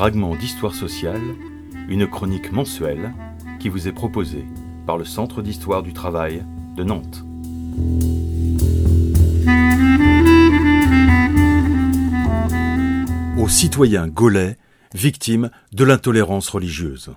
Fragment d'histoire sociale, une chronique mensuelle qui vous est proposée par le Centre d'histoire du travail de Nantes. Aux citoyens gaulais victimes de l'intolérance religieuse.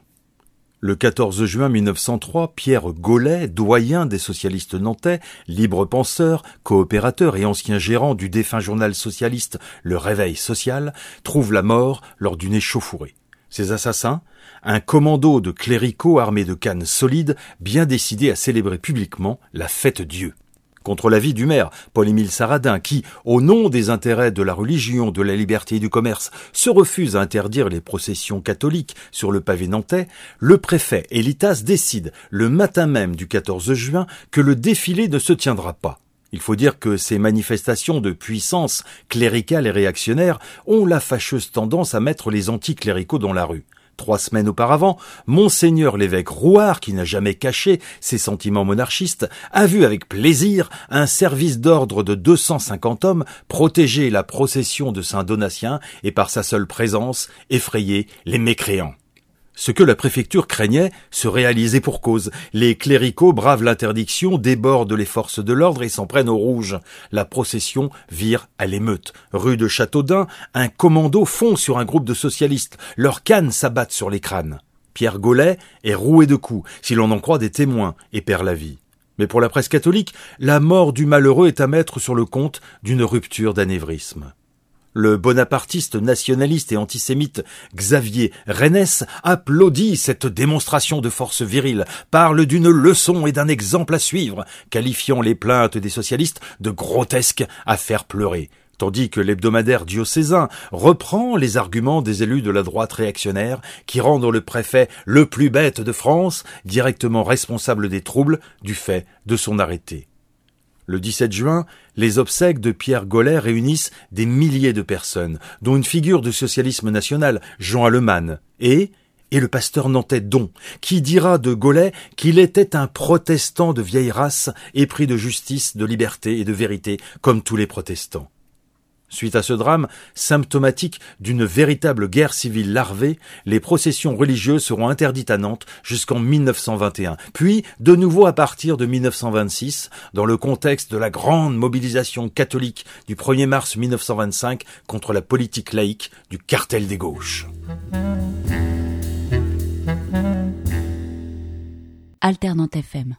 Le 14 juin 1903, Pierre Gaulet, doyen des socialistes nantais, libre penseur, coopérateur et ancien gérant du défunt journal socialiste Le Réveil social, trouve la mort lors d'une échauffourée. Ses assassins, un commando de cléricaux armés de cannes solides, bien décidés à célébrer publiquement la fête Dieu contre l'avis du maire, Paul-Émile Saradin, qui, au nom des intérêts de la religion, de la liberté et du commerce, se refuse à interdire les processions catholiques sur le pavé nantais, le préfet Elitas décide, le matin même du 14 juin, que le défilé ne se tiendra pas. Il faut dire que ces manifestations de puissance cléricale et réactionnaire ont la fâcheuse tendance à mettre les anticléricaux dans la rue. Trois semaines auparavant, Monseigneur l'évêque Rouard, qui n'a jamais caché ses sentiments monarchistes, a vu avec plaisir un service d'ordre de 250 hommes protéger la procession de Saint Donatien et par sa seule présence effrayer les mécréants. Ce que la préfecture craignait se réalisait pour cause. Les cléricaux bravent l'interdiction, débordent les forces de l'ordre et s'en prennent au rouge. La procession vire à l'émeute. Rue de Châteaudun, un commando fond sur un groupe de socialistes. Leurs cannes s'abattent sur les crânes. Pierre Gaulet est roué de coups, si l'on en croit des témoins, et perd la vie. Mais pour la presse catholique, la mort du malheureux est à mettre sur le compte d'une rupture d'anévrisme. Le bonapartiste nationaliste et antisémite Xavier Rennes applaudit cette démonstration de force virile, parle d'une leçon et d'un exemple à suivre, qualifiant les plaintes des socialistes de grotesques à faire pleurer tandis que l'hebdomadaire diocésain reprend les arguments des élus de la droite réactionnaire qui rendent le préfet le plus bête de France, directement responsable des troubles du fait de son arrêté. Le 17 juin, les obsèques de Pierre Gollet réunissent des milliers de personnes, dont une figure du socialisme national, Jean Allemann, et, et le pasteur nantais Don, qui dira de Gollet qu'il était un protestant de vieille race, épris de justice, de liberté et de vérité, comme tous les protestants. Suite à ce drame, symptomatique d'une véritable guerre civile larvée, les processions religieuses seront interdites à Nantes jusqu'en 1921, puis de nouveau à partir de 1926, dans le contexte de la grande mobilisation catholique du 1er mars 1925 contre la politique laïque du cartel des gauches. Alternante FM